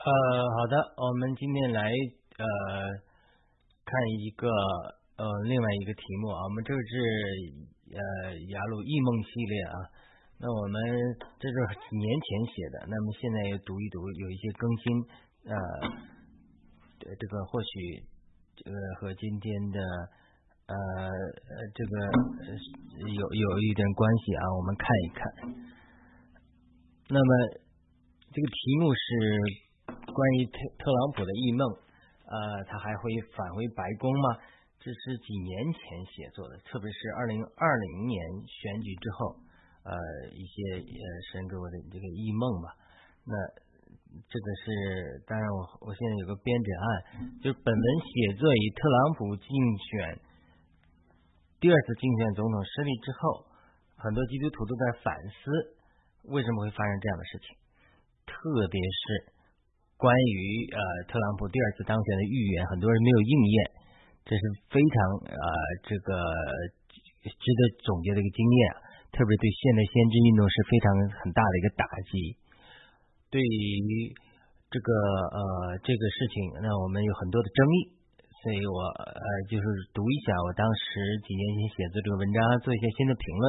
呃，好的，我们今天来呃看一个呃另外一个题目啊，我们这是呃雅鲁异梦系列啊，那我们这是几年前写的，那么现在又读一读，有一些更新呃，这个或许这个和今天的呃这个有有一点关系啊，我们看一看，那么这个题目是。关于特特朗普的异梦，呃，他还会返回白宫吗？这是几年前写作的，特别是二零二零年选举之后，呃，一些呃神给我的这个异梦吧。那这个是，当然我我现在有个编者案，就是本文写作于特朗普竞选第二次竞选总统失利之后，很多基督徒都在反思为什么会发生这样的事情，特别是。关于呃特朗普第二次当选的预言，很多人没有应验，这是非常呃这个值得总结的一个经验，特别对现代先知运动是非常很大的一个打击。对于这个呃这个事情，那我们有很多的争议，所以我呃就是读一下我当时几年前写的这个文章，做一些新的评论，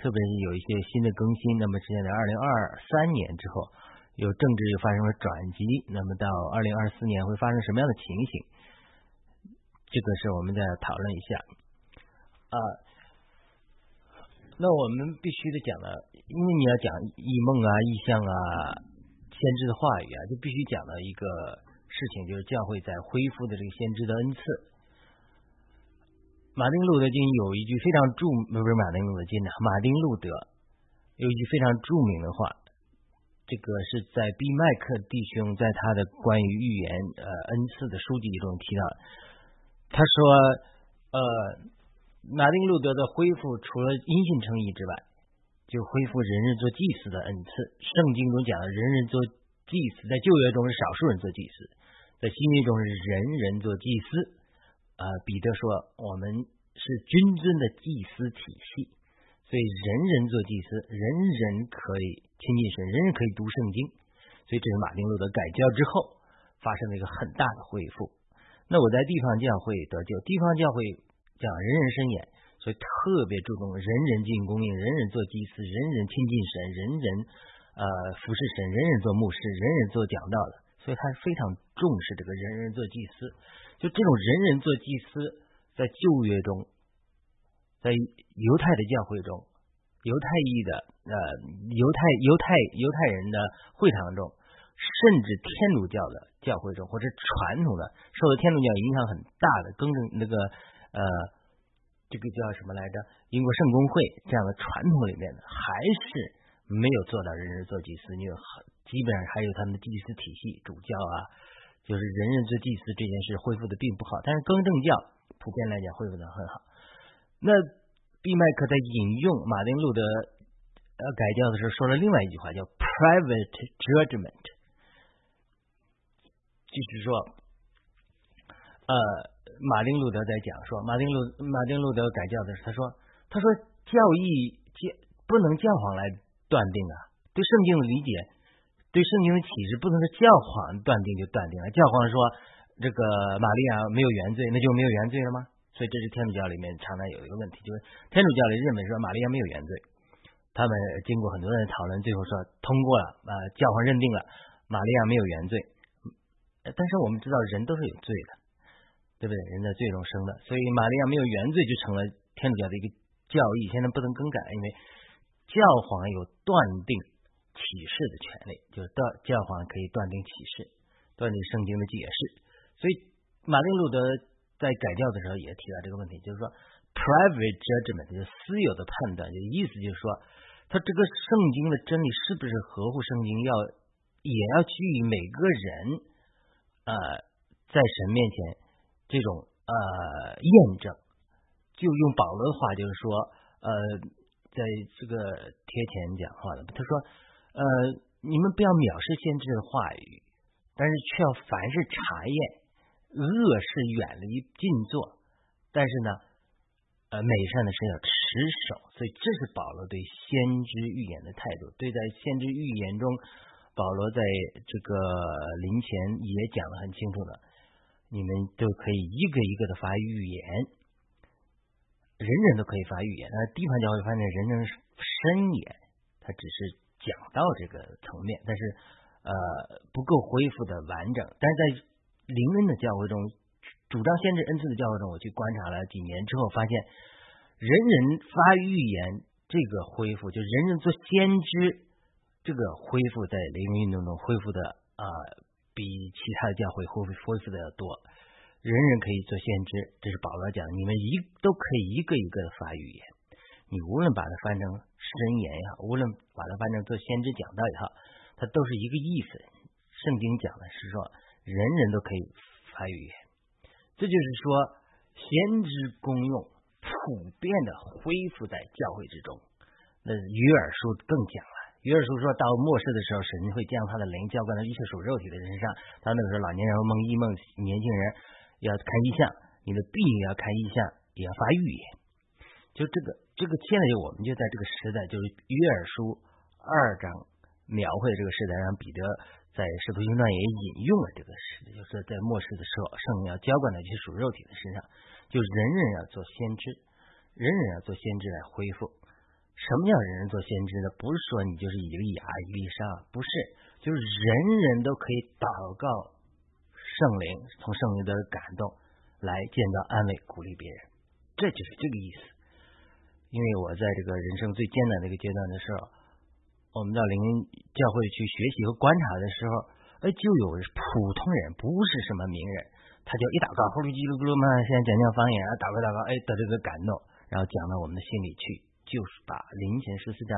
特别是有一些新的更新。那么是在二零二三年之后。有政治又发生了转机，那么到二零二四年会发生什么样的情形？这个是我们再讨论一下啊。那我们必须得讲了，因为你要讲异梦啊、异象啊、先知的话语啊，就必须讲到一个事情，就是教会在恢复的这个先知的恩赐。马丁路德金有一句非常著，不是马丁路德金的，马丁路德有一句非常著名的话。这个是在毕麦克弟兄在他的关于预言呃恩赐的书籍中提到，他说呃马丁路德的恢复除了因信称义之外，就恢复人人做祭司的恩赐。圣经中讲的人人做祭司，在旧约中是少数人做祭司，在新约中是人人做祭司。啊，彼得说我们是君尊的祭司体系。所以人人做祭司，人人可以亲近神，人人可以读圣经。所以这是马丁路德改教之后发生的一个很大的恢复。那我在地方教会得救，地方教会讲人人伸眼，所以特别注重人人进供应，人人做祭司，人人亲近神，人人呃服侍神，人人做牧师，人人做讲道的。所以他非常重视这个人人做祭司。就这种人人做祭司，在旧约中。在犹太的教会中，犹太裔的呃犹太犹太犹太人的会堂中，甚至天主教的教会中，或者传统的受到天主教影响很大的更正那个呃这个叫什么来着？英国圣公会这样的传统里面的，还是没有做到人人做祭司，因为基本上还有他们的祭司体系主教啊，就是人人做祭司这件事恢复的并不好。但是更正教普遍来讲恢复的很好。那毕麦克在引用马丁路德呃改教的时候说了另外一句话，叫 private judgment，就是说，呃，马丁路德在讲说，马丁路马丁路德改教的时候，他说，他说教义教不能教皇来断定啊，对圣经的理解，对圣经的启示，不能是教皇断定就断定了。教皇说这个玛利亚没有原罪，那就没有原罪了吗？所以这是天主教里面常常有一个问题，就是天主教里认为说玛利亚没有原罪，他们经过很多人讨论，最后说通过了，啊，教皇认定了玛利亚没有原罪。但是我们知道人都是有罪的，对不对？人在罪中生的，所以玛利亚没有原罪就成了天主教的一个教义，现在不能更改，因为教皇有断定启示的权利，就是断教皇可以断定启示，断定圣经的解释。所以马丁路德。在改教的时候也提到这个问题，就是说，private judgment 就是私有的判断，就意思就是说，他这个圣经的真理是不是合乎圣经，要也要基于每个人呃在神面前这种呃验证。就用保罗的话就是说，呃，在这个贴前讲话的，他说，呃，你们不要藐视先知的话语，但是却要凡事查验。恶是远离近坐，但是呢，呃，美善的是要持守，所以这是保罗对先知预言的态度。对在先知预言中保罗在这个临前也讲的很清楚的，你们都可以一个一个的发预言，人人都可以发预言。那地方教会发现人人深言，他只是讲到这个层面，但是呃不够恢复的完整。但是在灵恩的教会中，主张先知恩赐的教会中，我去观察了几年之后，发现人人发预言这个恢复，就人人做先知。这个恢复在灵恩运动中恢复的啊，比其他的教会恢复恢复的要多。人人可以做先知，这是保罗讲的，你们一都可以一个一个的发预言。你无论把它翻成申言也好，无论把它翻成做先知讲道也好，它都是一个意思。圣经讲的是说，人人都可以发语言，这就是说，先知功用普遍的恢复在教会之中。那约尔书更讲了。约尔书说到末世的时候，神会将他的灵浇灌到一切属肉体的人身上。他那个时候，老年人梦异梦，年轻人要看异象，你的病也要看异象，也要发预言。就这个，这个现在就我们就在这个时代，就是约尔书二章描绘这个时代，让彼得在使徒行传也引用了这个事，就是在末世的时候，圣灵要浇灌到一些属肉体的身上，就人人要做先知，人人要做先知来恢复。什么叫人人做先知呢？不是说你就是以利亚、以利沙，不是，就是人人都可以祷告圣灵，从圣灵的感动来见到安慰、鼓励别人，这就是这个意思。因为我在这个人生最艰难的一个阶段的时候，我们到灵教会去学习和观察的时候，哎，就有普通人，不是什么名人，他就一祷告，呼噜叽噜咕噜嘛，现在讲讲方言，祷告祷告，哎，得这个感动，然后讲到我们的心里去。就是把灵前十四章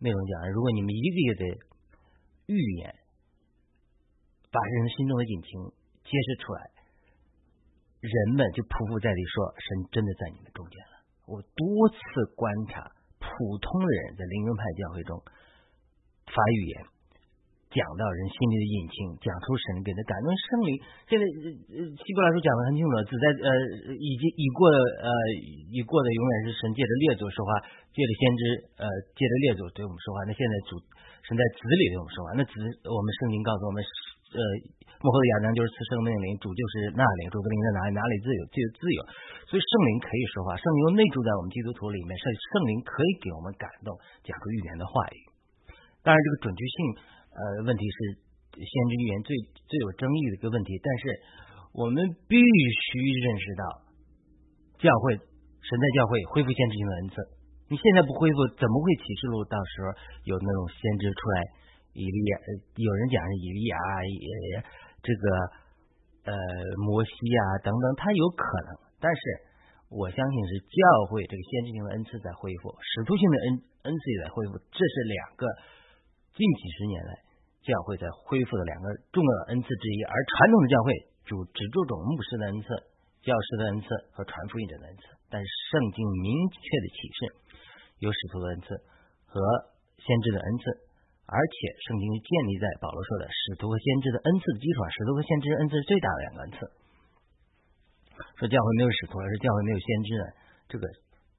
内容讲，如果你们一个一个的预言，把人心中的隐情揭示出来，人们就匍匐在地说：“神真的在你们中间了。”我多次观察普通人在灵恩派教会中发预言。讲到人心里的隐情，讲出神给他感动圣灵。现在呃希伯来书讲的很清楚，只在呃已经已过呃已过的永远是神借着列祖说话，借着先知呃借着列祖对我们说话。那现在主神在子里对我们说话，那子我们圣经告诉我们呃幕后的亚当就是赐生命灵，主就是那灵，主的灵在哪里哪里自由就有自由。所以圣灵可以说话，圣灵又内住在我们基督徒里面，圣圣灵可以给我们感动，讲出预言的话语。当然这个准确性。呃，问题是先知预言最最有争议的一个问题，但是我们必须认识到，教会神在教会恢复先知性的恩赐。你现在不恢复，怎么会启示录到时候有那种先知出来？以利亚，有人讲是以利亚，也这个呃摩西啊等等，他有可能。但是我相信是教会这个先知性的恩赐在恢复，使徒性的恩恩赐也在恢复，这是两个近几十年来。教会在恢复的两个重要的恩赐之一，而传统的教会主只注重牧师的恩赐、教师的恩赐和传福音的恩赐。但是圣经明确的启示有使徒的恩赐和先知的恩赐，而且圣经建立在保罗说的使徒和先知的恩赐的基础上。使徒和先知恩赐是最大的两个恩赐。说教会没有使徒，而是教会没有先知呢？这个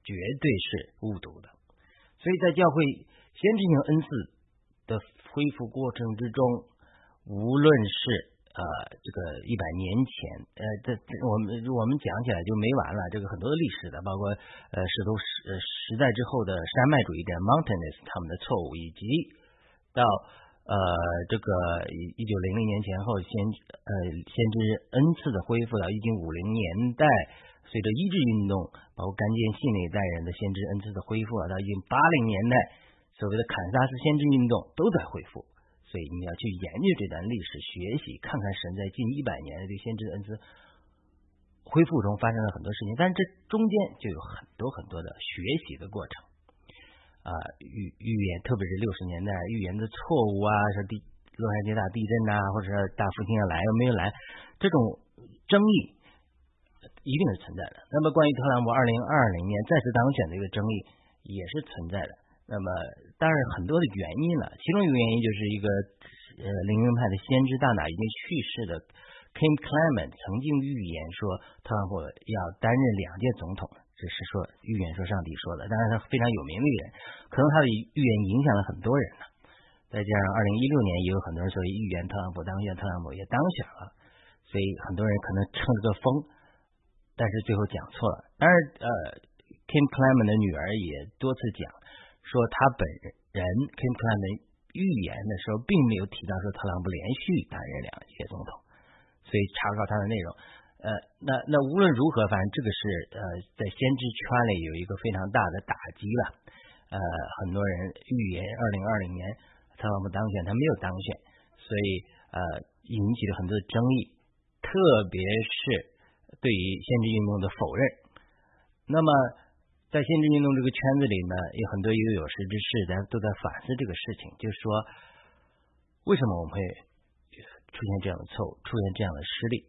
绝对是误读的。所以在教会先知性恩赐的。恢复过程之中，无论是呃这个一百年前，呃这这我们我们讲起来就没完了。这个很多的历史的，包括呃石头时时代之后的山脉主义者 Mountainist 他们的错误，以及到呃这个一九零零年前后先呃先知恩赐的恢复到一九五零年代，随着医治运动，包括干净信那一代人的先知恩赐的恢复，到一九八零年代。所谓的堪萨斯先知运动都在恢复，所以你要去研究这段历史，学习看看神在近一百年的对先知恩赐恢复中发生了很多事情，但是这中间就有很多很多的学习的过程啊，预预言，特别是六十年代预言的错误啊，说地洛杉矶大地震呐，或者大复兴要来又没有来，这种争议一定是存在的。那么关于特朗普二零二零年再次当选的一个争议也是存在的。那么，当然很多的原因了，其中一个原因就是一个呃灵恩派的先知大脑已经去世的 Kim Clement 曾经预言说特朗普要担任两届总统，这是说预言说上帝说的，当然他非常有名的一个人，可能他的预言影响了很多人呢。再加上二零一六年也有很多人说预言特朗普当选，特朗普也当选了，所以很多人可能乘了个风，但是最后讲错了。当然，呃，Kim Clement 的女儿也多次讲说，他本人 Kim Clement 预言的时候并没有提到说特朗普连续担任两届总统，所以查考他的内容。呃，那那无论如何，反正这个是呃，在先知圈里有一个非常大的打击了。呃，很多人预言二零二零年特朗普当选，他没有当选，所以呃，引起了很多的争议，特别是对于先知运动的否认。那么，在限制运动这个圈子里呢，有很多有有识之士，大家都在反思这个事情，就是说，为什么我们会出现这样的错误，出现这样的失利？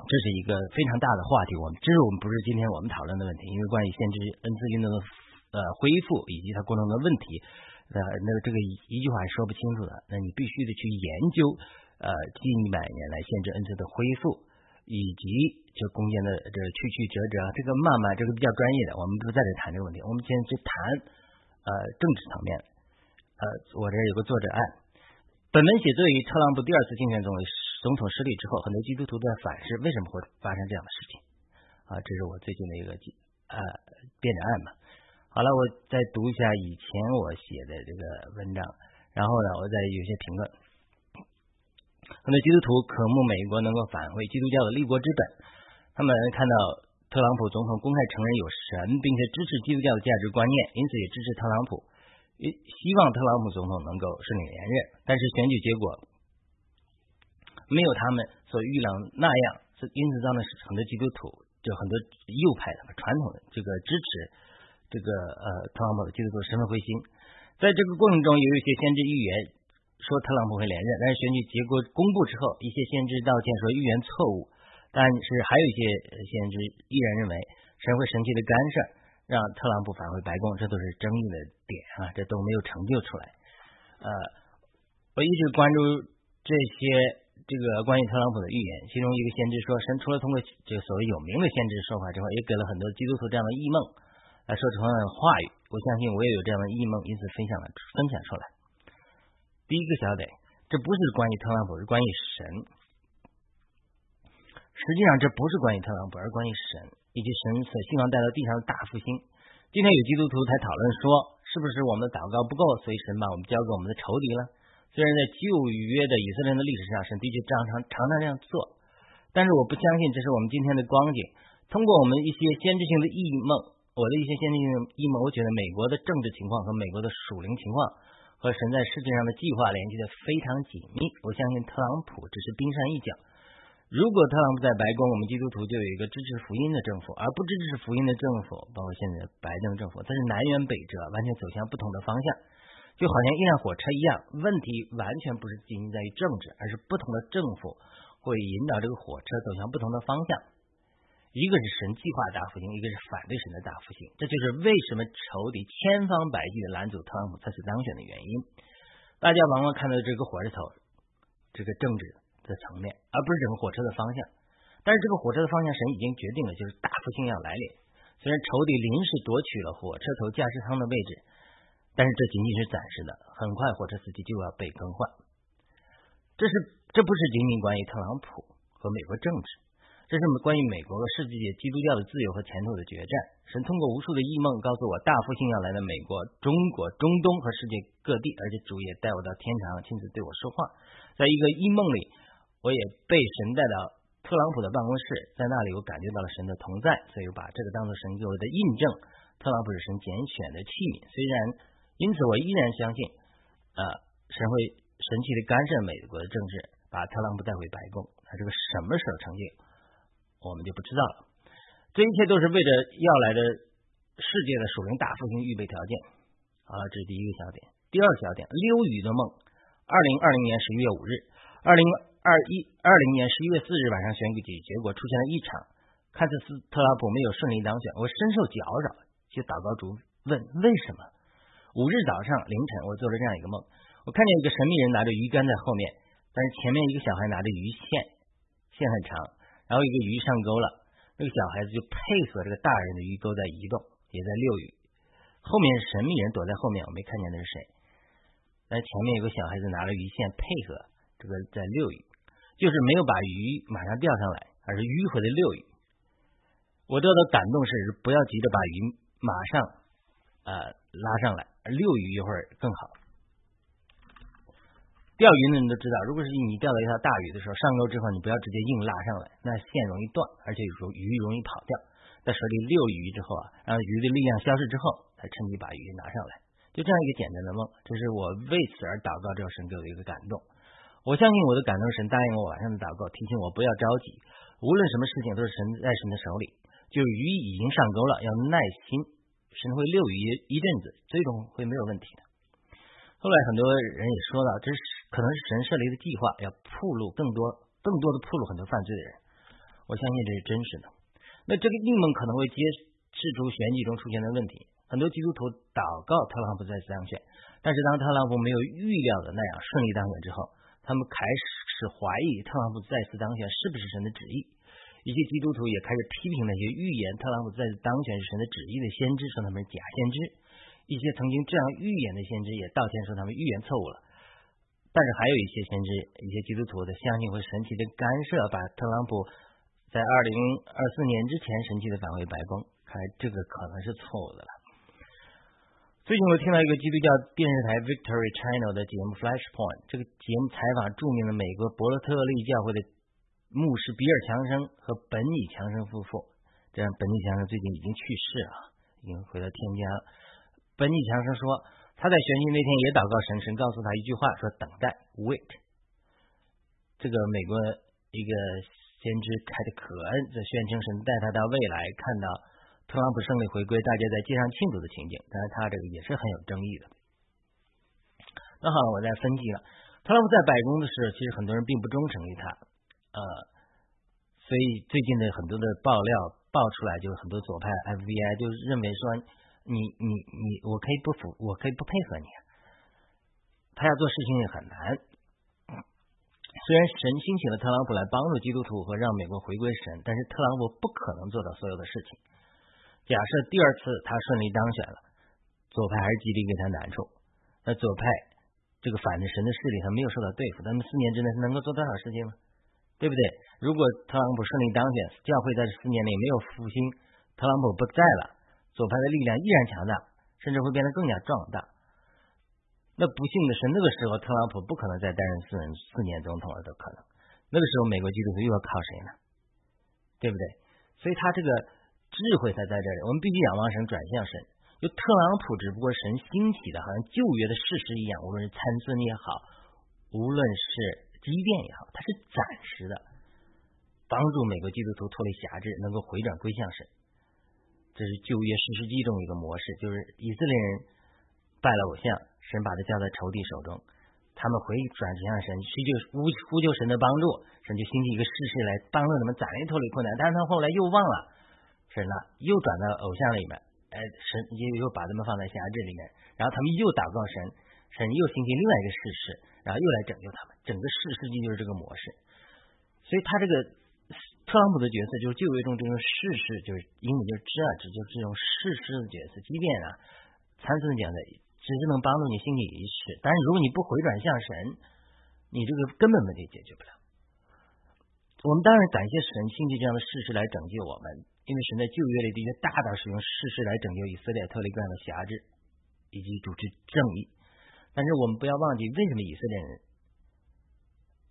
这是一个非常大的话题，我们这是我们不是今天我们讨论的问题，因为关于限制恩赐运动的呃恢复以及它过程的问题，呃，那个这个一句话说不清楚的，那你必须得去研究呃近一百年来限制恩赐的恢复，以及就攻坚的这曲曲折折，这个慢慢这个比较专业的，我们不在这谈这个问题，我们先去谈呃政治层面，呃，我这有个作者案，本文写作于特朗普第二次竞选总。总统失利之后，很多基督徒在反思为什么会发生这样的事情啊？这是我最近的一个呃辩证案嘛。好了，我再读一下以前我写的这个文章，然后呢，我再有些评论。很多基督徒渴慕美国能够返回基督教的立国之本，他们看到特朗普总统公开承认有神，并且支持基督教的价值观念，因此也支持特朗普，希望特朗普总统能够顺利连任。但是选举结果。没有他们所预料那样，因此造成很多基督徒，就很多右派的传统的这个支持这个呃特朗普的基督徒十分灰心。在这个过程中，有一些先知预言说特朗普会连任，但是选举结果公布之后，一些先知道歉说预言错误，但是还有一些先知依然认为神会神奇的干涉，让特朗普返回白宫，这都是争议的点啊，这都没有成就出来。呃，我一直关注这些。这个关于特朗普的预言，其中一个先知说，神除了通过这个所谓有名的先知说法之外，也给了很多基督徒这样的异梦来说同样的话语。我相信我也有这样的异梦，因此分享了分享出来。第一个小点，这不是关于特朗普，是关于神。实际上，这不是关于特朗普，而关于神以及神所希望带到地上的大复兴。今天有基督徒才讨论说，是不是我们的祷告不够，所以神把我们交给我们的仇敌了？虽然在旧约的以色列的历史上，神的确常常常常这样做，但是我不相信这是我们今天的光景。通过我们一些先知性的异梦，我的一些先知性的异梦，我觉得美国的政治情况和美国的属灵情况和神在世界上的计划联系的非常紧密。我相信特朗普只是冰山一角。如果特朗普在白宫，我们基督徒就有一个支持福音的政府，而不支持福音的政府，包括现在的拜登政府，它是南辕北辙，完全走向不同的方向。就好像一辆火车一样，问题完全不是仅仅在于政治，而是不同的政府会引导这个火车走向不同的方向。一个是神计划大复兴，一个是反对神的大复兴。这就是为什么仇敌千方百计的拦阻特朗普再次当选的原因。大家往往看到这个火车头，这个政治的层面，而不是整个火车的方向。但是这个火车的方向，神已经决定了，就是大复兴要来临。虽然仇敌临时夺取了火车头驾驶舱的位置。但是这仅仅是暂时的，很快火车司机就要被更换。这是这不是仅仅关于特朗普和美国政治，这是关于美国和世界基督教的自由和前途的决战。神通过无数的异梦告诉我，大复兴要来的美国、中国、中东和世界各地，而且主也带我到天堂，亲自对我说话。在一个异梦里，我也被神带到特朗普的办公室，在那里我感觉到了神的同在，所以我把这个当做神给我的印证。特朗普是神拣选的器皿，虽然。因此，我依然相信，呃，神会神奇的干涉美国的政治，把特朗普带回白宫。他这个什么时候成就，我们就不知道了。这一切都是为着要来的世界的属灵大复兴预备条件。好了，这是第一个小点。第二个小点，溜鱼的梦。二零二零年十一月五日，二零二一二零年十一月四日晚上选举结果出现了异常，看似斯特朗普没有顺利当选，我深受搅扰，就祷告主问为什么。五日早上凌晨，我做了这样一个梦，我看见一个神秘人拿着鱼竿在后面，但是前面一个小孩拿着鱼线，线很长，然后一个鱼上钩了，那个小孩子就配合这个大人的鱼钩在移动，也在遛鱼。后面神秘人躲在后面，我没看见那是谁。那前面有个小孩子拿了鱼线配合这个在遛鱼，就是没有把鱼马上钓上来，而是迂回的遛鱼。我得到感动是不要急着把鱼马上呃拉上来，遛鱼一会儿更好。钓鱼的人都知道，如果是你钓到一条大鱼的时候，上钩之后你不要直接硬拉上来，那线容易断，而且有时候鱼容易跑掉。在水里遛鱼之后啊，让鱼的力量消失之后，才趁机把鱼拿上来。就这样一个简单的梦，这是我为此而祷告，这神给我的一个感动。我相信我的感动，神答应我晚上的祷告，提醒我不要着急，无论什么事情都是神在神的手里。就鱼已经上钩了，要耐心，神会遛鱼一阵子，最终会没有问题的。后来很多人也说到，这是可能是神设立的计划，要铺路更多、更多的铺路很多犯罪的人。我相信这是真实的。那这个应梦可能会揭示出选举中出现的问题。很多基督徒祷告特朗普再次当选，但是当特朗普没有预料的那样顺利当选之后，他们开始怀疑特朗普再次当选是不是神的旨意。一些基督徒也开始批评那些预言特朗普再次当选是神的旨意的先知，说他们是假先知。一些曾经这样预言的先知也道歉说他们预言错误了，但是还有一些先知、一些基督徒的相信会神奇的干涉，把特朗普在二零二四年之前神奇的返回白宫，看来这个可能是错误的了。最近我听到一个基督教电视台 Victory Channel 的节目 Flashpoint，这个节目采访著名的美国伯罗特利教会的牧师比尔强生和本尼强生夫妇，这样本尼强生最近已经去世了，已经回到天家了。本尼强生说，他在选举那天也祷告神，神告诉他一句话，说等待，wait。这个美国一个先知凯特可恩在宣称神带他到未来，看到特朗普胜利回归，大家在街上庆祝的情景。当然，他这个也是很有争议的。那好，我再分析了，特朗普在白宫的时候，其实很多人并不忠诚于他，呃，所以最近的很多的爆料爆出来，就是很多左派 FBI 就认为说。你你你，我可以不服，我可以不配合你。他要做事情也很难。虽然神兴起了特朗普来帮助基督徒和让美国回归神，但是特朗普不可能做到所有的事情。假设第二次他顺利当选了，左派还是极力给他难处。那左派这个反着神的势力还没有受到对付，那么四年之内他能够做多少事情呢？对不对？如果特朗普顺利当选，教会在这四年内没有复兴，特朗普不在了。左派的力量依然强大，甚至会变得更加壮大。那不幸的是，那个时候特朗普不可能再担任四四年总统了，都可能。那个时候，美国基督徒又要靠谁呢？对不对？所以他这个智慧才在这里。我们必须仰望神，转向神。就特朗普只不过神兴起的，好像旧约的事实一样，无论是参孙也好，无论是基甸也好，他是暂时的，帮助美国基督徒脱离辖制，能够回转归向神。这是旧约史诗记中一个模式，就是以色列人拜了偶像，神把他交在仇敌手中，他们回转向神，需求呼呼救神的帮助，神就兴起一个事实来帮助他们暂时脱离困难。但是他后来又忘了神了，又转到偶像里面，哎，神又又把他们放在辖制里面，然后他们又祷告神，神又兴起另外一个事实，然后又来拯救他们。整个史诗记就是这个模式，所以他这个。特朗普的角色就是就为中这种事实，就是英文就是 judge，就是这种事实的角色。即便啊，参孙讲的只是能帮助你心理一事，但是如果你不回转向神，你这个根本问题解决不了。我们当然感谢神兴起这样的事实来拯救我们，因为神在旧约里的确大大使用事实来拯救以色列脱离各样的辖制以及主持正义。但是我们不要忘记，为什么以色列人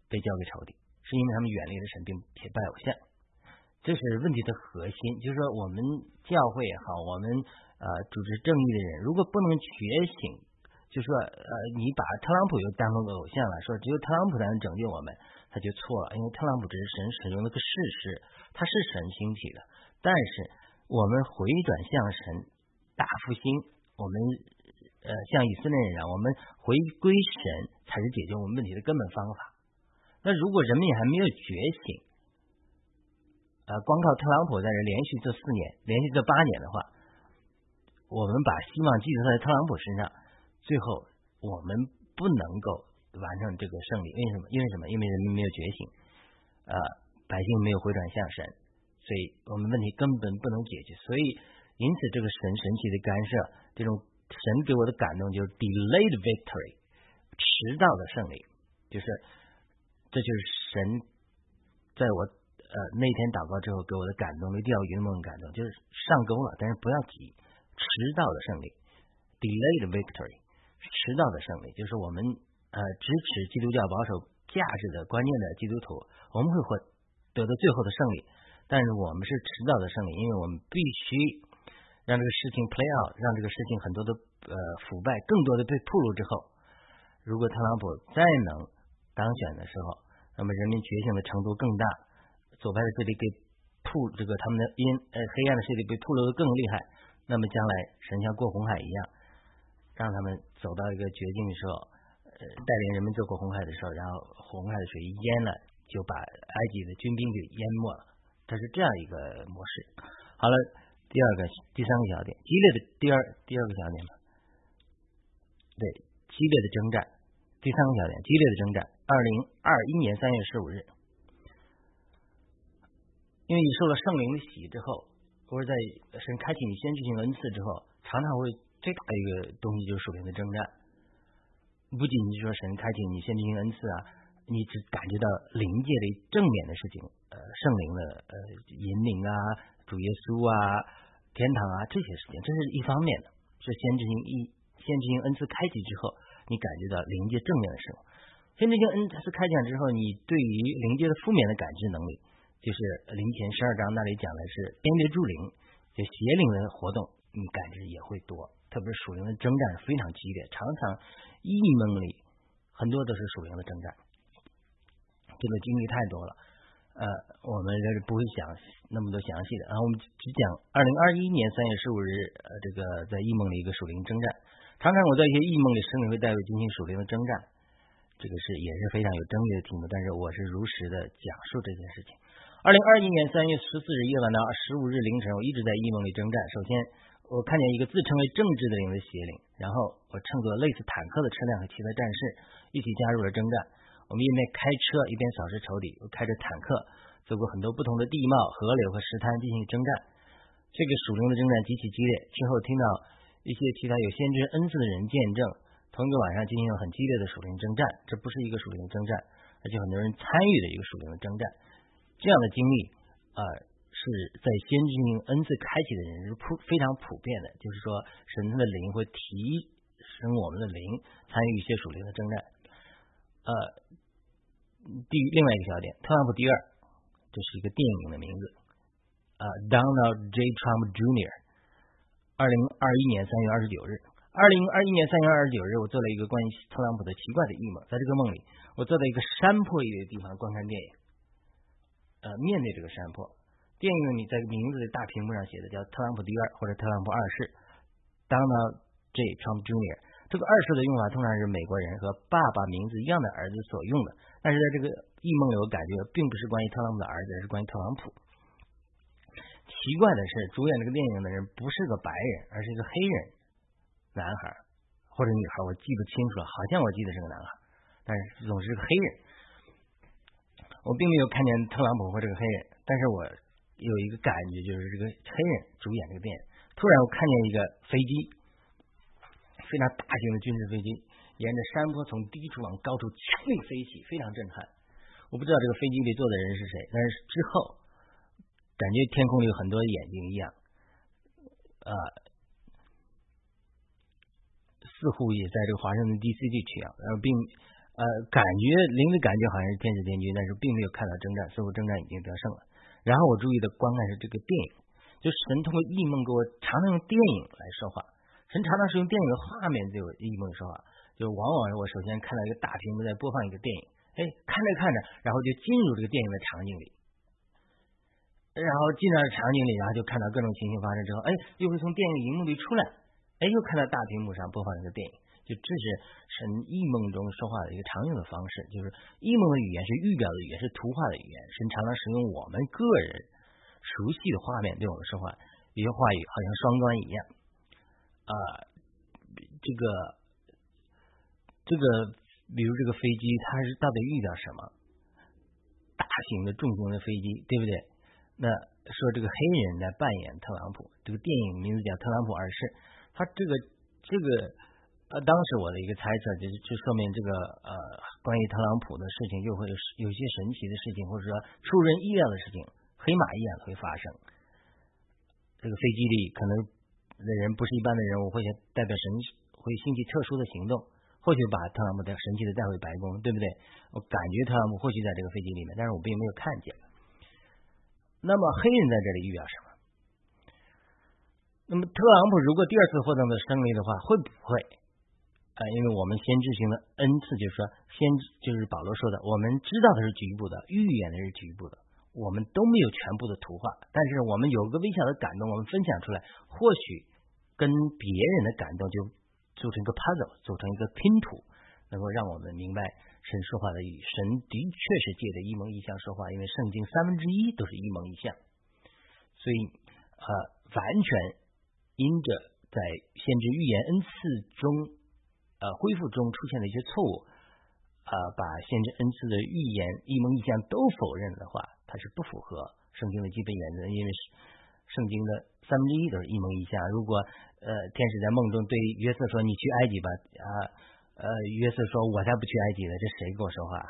被交给仇敌，是因为他们远离了神，并且拜偶像。这是问题的核心，就是说，我们教会也好，我们呃主持正义的人，如果不能觉醒，就说呃，你把特朗普又当成个偶像了，说只有特朗普才能拯救我们，他就错了，因为特朗普只是神使用了个事实，他是神兴起的，但是我们回转向神，大复兴，我们呃像以色列人一样，我们回归神才是解决我们问题的根本方法。那如果人们也还没有觉醒，呃，光靠特朗普在这连续这四年，连续这八年的话，我们把希望寄托在特朗普身上，最后我们不能够完成这个胜利。为什么？因为什么？因为人民没有觉醒，呃，百姓没有回转向神，所以我们问题根本不能解决。所以，因此这个神神奇的干涉，这种神给我的感动就是 delayed victory，迟到的胜利，就是这就是神在我呃那天祷告之后给我的感动，对钓鱼的梦感动，就是上钩了，但是不要急，迟到的胜利，delayed victory，迟到的胜利，就是我们呃支持基督教保守价值的观念的基督徒，我们会获得到最后的胜利，但是我们是迟到的胜利，因为我们必须。让这个事情 play out，让这个事情很多的呃腐败，更多的被暴露之后，如果特朗普再能当选的时候，那么人民觉醒的程度更大，左派的势力给吐这个他们的阴呃黑暗的势力被吐露的更厉害，那么将来神像过红海一样，让他们走到一个绝境的时候，呃带领人们走过红海的时候，然后红海的水一淹了，就把埃及的军兵给淹没了，它是这样一个模式。好了。第二个、第三个小点，激烈的第二第二个小点嘛，对，激烈的征战。第三个小点，激烈的征战。二零二一年三月十五日，因为你受了圣灵的洗之后，或者在神开启你先知性恩赐之后，常常会最大的一个东西就是属灵的征战。不仅仅说神开启你先知性恩赐啊，你只感觉到灵界的正面的事情，呃，圣灵的呃引领啊，主耶稣啊。天堂啊，这些事情，这是一方面的，是先知性一先知性恩赐开启之后，你感觉到灵界正面的时候，先知性恩赐开启之后，你对于灵界的负面的感知能力，就是灵前十二章那里讲的是边别助灵，就邪灵的活动，你感知也会多，特别是属灵的征战非常激烈，常常异梦里很多都是属灵的征战，这个经历太多了。呃，我们这是不会讲那么多详细的，然后我们只讲二零二一年三月十五日，呃，这个在异梦里一个属灵征战。常常我在一些异梦里，神灵会带我进行属灵的征战，这个是也是非常有争议的题目，但是我是如实的讲述这件事情。二零二一年三月十四日夜晚到十五日凌晨，我一直在异梦里征战。首先，我看见一个自称为政治的灵的邪灵，然后我乘坐类似坦克的车辆和其他战士一起加入了征战。我们一边开车一边扫视仇敌，我开着坦克走过很多不同的地貌、河流和石滩进行征战。这个属灵的征战极其激烈。之后听到一些其他有先知恩赐的人见证，同一个晚上进行了很激烈的属灵征战。这不是一个属灵征战，而且很多人参与的一个属灵的征战。这样的经历啊，是在先知性恩赐开启的人是普非常普遍的。就是说，神的灵会提升我们的灵，参与一些属灵的征战。呃，第另外一个小点，特朗普第二，这是一个电影的名字，呃，Donald J. Trump Jr. 二零二一年三月二十九日，二零二一年三月二十九日，我做了一个关于特朗普的奇怪的异梦，在这个梦里，我坐在一个山坡一类的地方观看电影，呃，面对这个山坡，电影里在名字的大屏幕上写的叫特朗普第二或者特朗普二世，Donald J. Trump Jr. 这个二世的用法通常是美国人和爸爸名字一样的儿子所用的，但是在这个异梦里，我感觉并不是关于特朗普的儿子，而是关于特朗普。奇怪的是，主演这个电影的人不是个白人，而是一个黑人男孩或者女孩，我记不清楚了，好像我记得是个男孩，但是总是个黑人。我并没有看见特朗普或这个黑人，但是我有一个感觉，就是这个黑人主演这个电影。突然，我看见一个飞机。非常大型的军事飞机沿着山坡从低处往高处强力飞起，非常震撼。我不知道这个飞机里坐的人是谁，但是之后感觉天空里有很多眼睛一样，啊，似乎也在这个华盛顿 D.C. 地区啊，然后并呃感觉灵的感觉好像是天使天军，但是并没有看到征战，似乎征战已经得胜了。然后我注意的观看是这个电影，就神通过异梦给我常常用电影来说话。神常常是用电影的画面对我异梦说话，就往往我首先看到一个大屏幕在播放一个电影，哎，看着看着，然后就进入这个电影的场景里，然后进到场景里，然后就看到各种情形发生之后，哎，又会从电影荧幕里出来，哎，又看到大屏幕上播放一个电影，就这是神异梦中说话的一个常用的方式，就是异梦的语言是预表的语言，是图画的语言，神常常使用我们个人熟悉的画面对我们说话，一些话语好像双关一样。啊，这个这个，比如这个飞机，它是到底预表什么？大型的重型的飞机，对不对？那说这个黑人来扮演特朗普，这个电影名字叫《特朗普二世》，他这个这个呃，当时我的一个猜测就是，就说明这个呃，关于特朗普的事情又会有有些神奇的事情，或者说出人意料的事情，黑马一样会发生。这个飞机里可能的人不是一般的人物，或者代表神会兴起特殊的行动，或许把特朗普的神奇的带回白宫，对不对？我感觉特朗普或许在这个飞机里面，但是我并没有看见。那么黑人在这里预表什么？那么特朗普如果第二次获得的胜利的话，会不会？啊，因为我们先知行的 n 次，就是说，先就是保罗说的，我们知道的是局部的，预言的是局部的，我们都没有全部的图画，但是我们有个微小的感动，我们分享出来，或许跟别人的感动就组成一个 puzzle，组成一个拼图，能够让我们明白神说话的意义，神的确是借着一蒙一象说话，因为圣经三分之一都是一蒙一象，所以呃，完全因着在先知预言恩赐中。呃，恢复中出现的一些错误，呃，把先知恩赐的预言一蒙一象都否认的话，它是不符合圣经的基本原则。因为是圣经的三分之一都是一蒙一象。如果呃天使在梦中对约瑟说：“你去埃及吧。”啊，呃，约瑟说：“我才不去埃及呢，这谁跟我说话？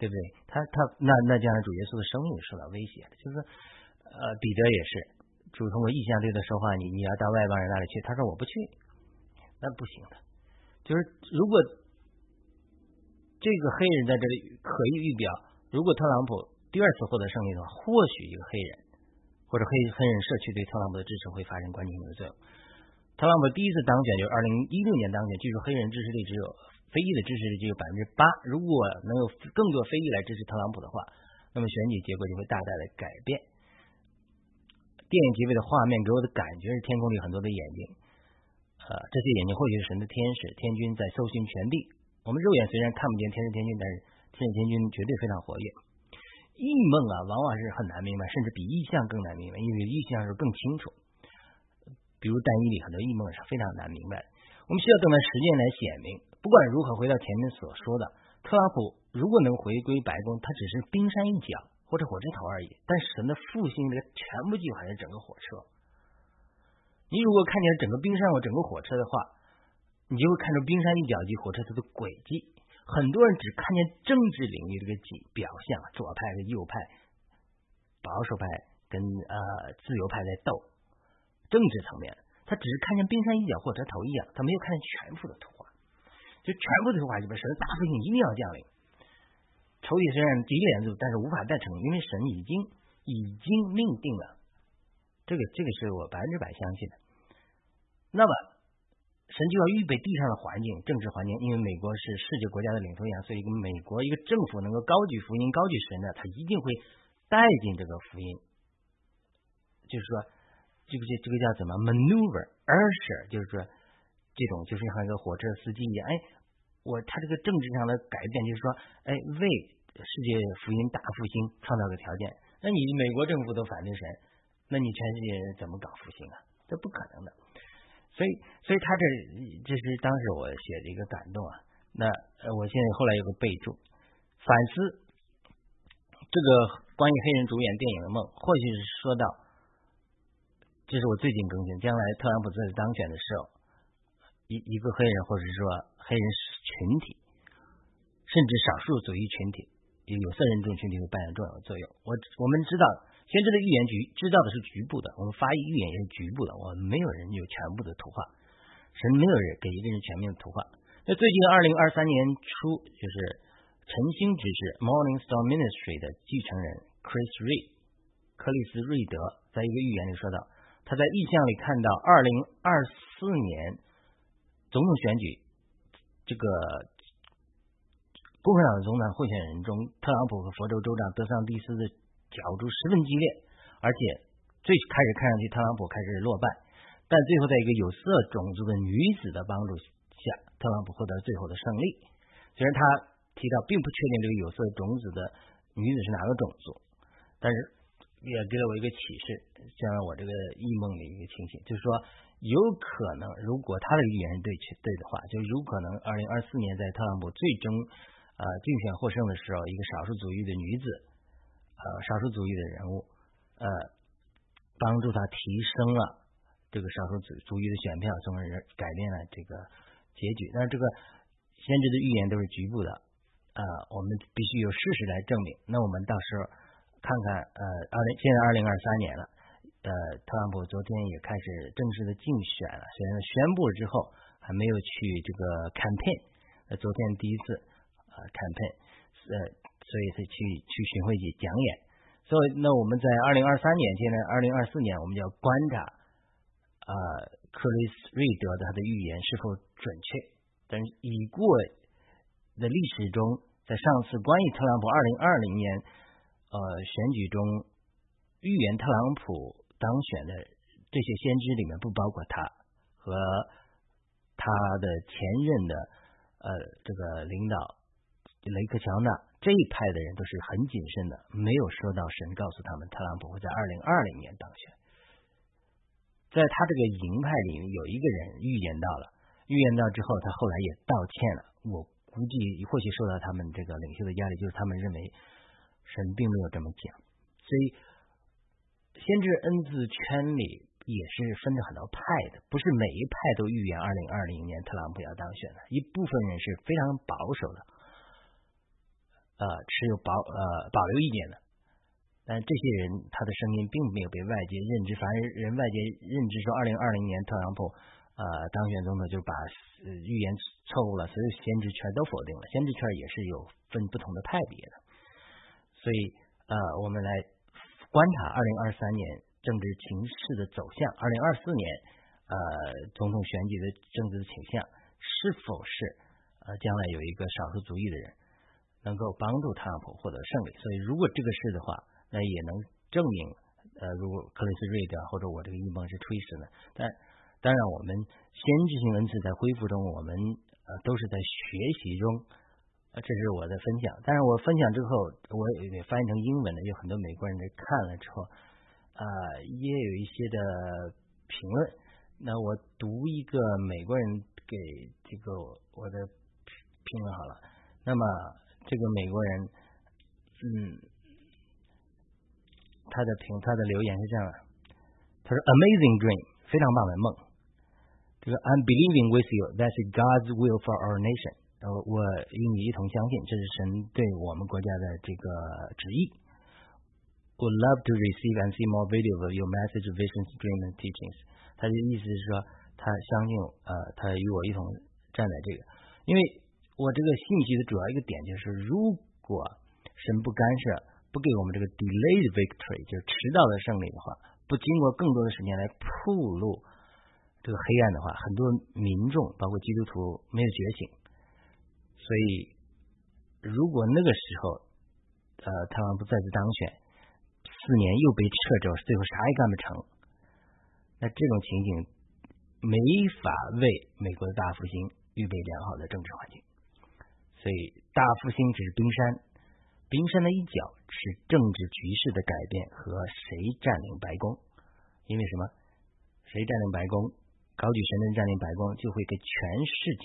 对不对？”他他那那这样主耶稣的生命受到威胁。就是呃，彼得也是主通过意象对他说话：“你你要到外邦人那里去。”他说：“我不去。”那不行的。就是如果这个黑人在这里可以预表，如果特朗普第二次获得胜利的话，或许一个黑人或者黑黑人社区对特朗普的支持会发生关键性的作用。特朗普第一次当选就是二零一六年当选，据说黑人支持率只有非裔的支持率只有百分之八。如果能有更多非裔来支持特朗普的话，那么选举结果就会大大的改变。电影结尾的画面给我的感觉是天空里很多的眼睛。呃，这些眼睛或许是神的天使、天军在搜寻全地。我们肉眼虽然看不见天使天军，但是天使天军绝对非常活跃。异梦啊，往往是很难明白，甚至比意象更难明白，因为意象是更清楚。比如单一里很多异梦是非常难明白。我们需要等待时间来显明。不管如何，回到前面所说的，特朗普如果能回归白宫，他只是冰山一角或者火车头而已。但神的复兴的全部计划是整个火车。你如果看见整个冰山或整个火车的话，你就会看出冰山一角及火车头的轨迹。很多人只看见政治领域这个表象，左派和右派、保守派跟呃自由派在斗政治层面，他只是看见冰山一角、火车头一样，他没有看见全部的图画。就全部的图画里边，神的大复兴一定要降临。仇敌虽然极力援助，但是无法再成，因为神已经已经命定了。这个这个是我百分之百相信的。那么，神就要预备地上的环境，政治环境，因为美国是世界国家的领头羊，所以一个美国一个政府能够高举福音、高举神的，他一定会带进这个福音。就是说，这个这这个叫怎么 maneuver，usher，就是说这种就是像一个火车司机一样，哎，我他这个政治上的改变，就是说，哎，为世界福音大复兴创造个条件。那你美国政府都反对神。那你全世界人怎么搞复兴啊？这不可能的。所以，所以他这这是当时我写的一个感动啊。那我现在后来有个备注，反思这个关于黑人主演电影的梦，或许是说到，这是我最近更新，将来特朗普在当选的时候，一一个黑人或者说黑人群体，甚至少数族裔群体，有色人种群体会扮演重要的作用。我我们知道。先知的预言局知道的是局部的，我们发译预言也是局部的，我们没有人有全部的图画，神没有人给一个人全面的图画。那最近二零二三年初，就是晨星执事 Morning Star Ministry 的继承人 Chris Reed 克里斯瑞德在一个预言里说到，他在意象里看到二零二四年总统选举，这个共和党的总统候选人中，特朗普和佛州州长德桑蒂斯的。角逐十分激烈，而且最开始看上去特朗普开始落败，但最后在一个有色种族的女子的帮助下，特朗普获得最后的胜利。虽然他提到并不确定这个有色种子的女子是哪个种族，但是也给了我一个启示，像我这个异梦的一个情形，就是说有可能如果他的预言是对对的话，就有可能二零二四年在特朗普最终呃竞选获胜的时候，一个少数族裔的女子。呃，少数族裔的人物，呃，帮助他提升了这个少数族族裔的选票，从而改变了这个结局。但是这个先知的预言都是局部的啊，我们必须有事实来证明。那我们到时候看看呃，二零现在二零二三年了，呃，特朗普昨天也开始正式的竞选了，虽然宣布了之后还没有去这个 campaign，呃，昨天第一次啊 campaign，呃，所以是去去巡回去讲演。所以那我们在二零二三年，现在二零二四年，我们就要观察啊，克里斯瑞德的他的预言是否准确。但是已过的历史中，在上次关于特朗普二零二零年呃选举中预言特朗普当选的这些先知里面，不包括他和他的前任的呃这个领导雷克乔纳这一派的人都是很谨慎的，没有说到神告诉他们特朗普会在二零二零年当选。在他这个营派里面，有一个人预言到了。预言到之后，他后来也道歉了。我估计或许受到他们这个领袖的压力，就是他们认为神并没有这么讲。所以，先知恩字圈里也是分着很多派的，不是每一派都预言二零二零年特朗普要当选的。一部分人是非常保守的，呃，持有保呃保留意见的。但这些人他的声音并没有被外界认知，反而人外界认知说二零二零年特朗普。呃，当选总统就把预言错误了，所有先知全都否定了。先知圈也是有分不同的派别的，所以呃，我们来观察二零二三年政治情势的走向，二零二四年呃总统选举的政治倾向是否是呃将来有一个少数族裔的人能够帮助特朗普获得胜利。所以如果这个是的话，那也能证明呃，如果克里斯瑞德或者我这个预梦是吹死的，但。当然，我们先知性文字在恢复中，我们呃都是在学习中，这是我的分享。但是我分享之后，我也翻译成英文了，有很多美国人在看了之后，啊，也有一些的评论。那我读一个美国人给这个我的评论好了。那么这个美国人，嗯，他的评他的留言是这样的，他说：“Amazing dream，非常棒的梦。” I'm believing with you that's God's will for our nation。呃，我与你一同相信，这是神对我们国家的这个旨意。Would love to receive and see more videos of your message, visions, dreams, and teachings。他的意思是说，他相信呃，他与我一同站在这个，因为 我这个信息的主要一个点就是，如果神不干涉，不给我们这个 delayed victory，就是迟到的胜利的话，不经过更多的时间来铺路。这个黑暗的话，很多民众包括基督徒没有觉醒，所以如果那个时候呃台湾不再次当选，四年又被撤走，最后啥也干不成，那这种情景没法为美国的大复兴预备良好的政治环境。所以大复兴只是冰山，冰山的一角是政治局势的改变和谁占领白宫，因为什么？谁占领白宫？高举神能占领白宫，就会给全世界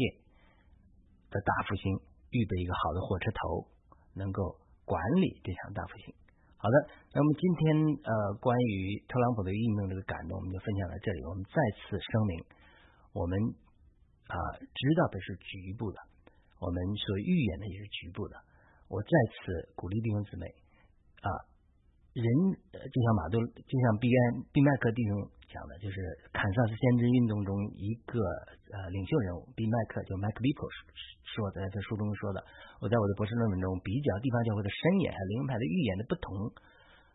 的大复兴预备一个好的火车头，能够管理这场大复兴。好的，那么今天呃，关于特朗普的运动这个感动，我们就分享到这里。我们再次声明，我们啊知道的是局部的，我们所预言的也是局部的。我再次鼓励弟兄姊妹啊，人就像马杜，就像毕安毕麦克弟兄。讲的就是堪萨斯先知运动中一个呃领袖人物，比麦克就麦克利普说在在书中说的。我在我的博士论文中比较地方教会的深演和灵派的预言的不同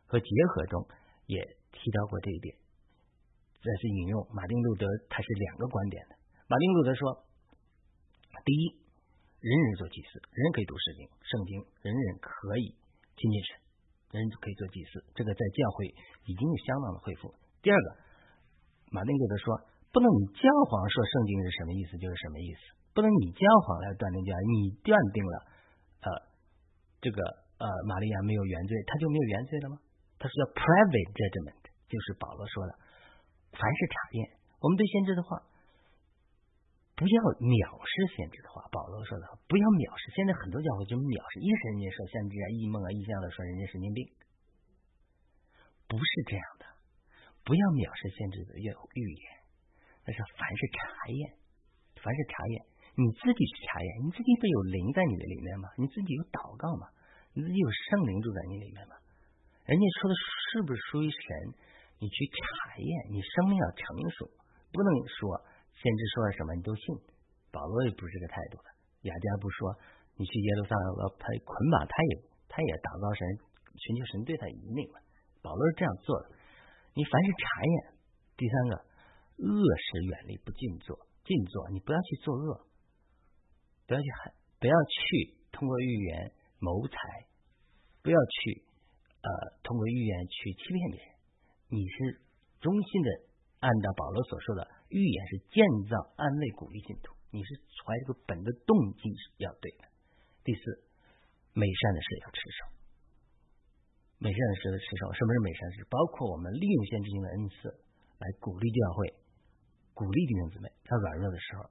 和结合中，也提到过这一点。这是引用马丁路德，他是两个观点的。马丁路德说，第一，人人做祭祀，人人可以读圣经，圣经人人可以亲近神，人人可以做祭祀，这个在教会已经有相当的恢复。第二个。马丁路德说：“不能你教皇说圣经是什么意思就是什么意思，不能你教皇来断定教，你断定了呃这个呃玛利亚没有原罪，他就没有原罪了吗？他是叫 private judgment，就是保罗说的，凡是查验，我们对先知的话不要藐视先知的话，保罗说的不要藐视。现在很多教会就藐视，一神人家说先知啊、异梦啊、异象的说人家神经病，不是这样的。”不要藐视先知的预预言，那是凡是查验，凡是查验，你自己去查验，你自己不有灵在你的里面吗？你自己有祷告吗？你自己有圣灵住在你里面吗？人家说的是不是属于神？你去查验，你生命要成熟，不能说先知说了什么你都信。保罗也不是这个态度的。雅加不说，你去耶路撒冷，他捆绑，他也他也祷告神，寻求神对他引领了。保罗是这样做的。你凡是查验，第三个恶事远离，不尽做，尽做，你不要去作恶。不要去害，不要去通过预言谋财，不要去呃通过预言去欺骗别人。你是衷心的按照保罗所说的，预言是建造、安慰、鼓励信徒。你是怀这个本的动机要对的。第四，美善的事要持守。美善的事的持守，什么是美善事？包括我们利用先知性的恩赐来鼓励教会，鼓励弟兄姊妹，在软弱的时候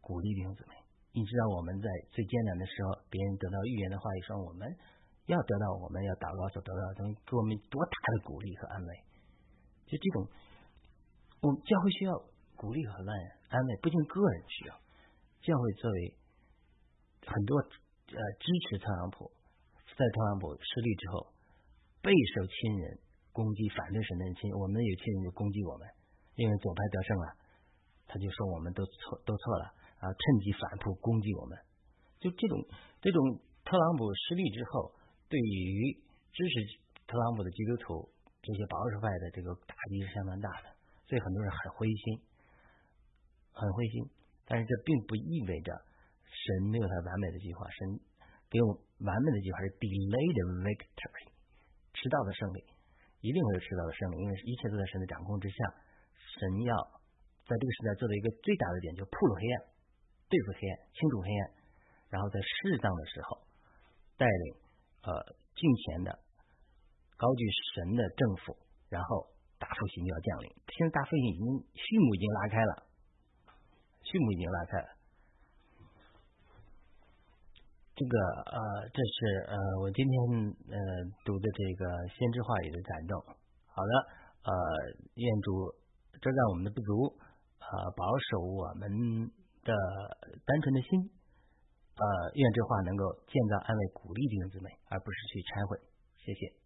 鼓励弟兄姊妹。你知道我们在最艰难的时候，别人得到预言的话语说，我们要得到我们要祷告所得到的东西，给我们多大的鼓励和安慰。就这种，我们教会需要鼓励和安慰，安慰不仅个人需要，教会作为很多呃支持特朗普，在特朗普失利之后，备受亲人攻击，反对神的亲，我们有亲人就攻击我们，因为左派得胜了，他就说我们都错都错了。啊，趁机反扑攻击我们，就这种这种特朗普失利之后，对于支持特朗普的基督徒这些保守派的这个打击是相当大的，所以很多人很灰心，很灰心。但是这并不意味着神没有他完美的计划，神给我完美的计划是 delayed victory，迟到的胜利，一定会有迟到的胜利，因为一切都在神的掌控之下。神要在这个时代做的一个最大的点，就铺路黑暗。对付黑暗，清除黑暗，然后在适当的时候带领呃金钱的高举神的政府，然后大复兴就要降临。现在大复兴已经序幕已经拉开了，序幕已经拉开了。这个呃，这是呃我今天呃读的这个先知话语的感动。好的，呃，愿主遮盖我们的不足，呃，保守我们。的单纯的心，呃，愿这话能够建造、安慰、鼓励弟兄姊妹，而不是去拆毁。谢谢。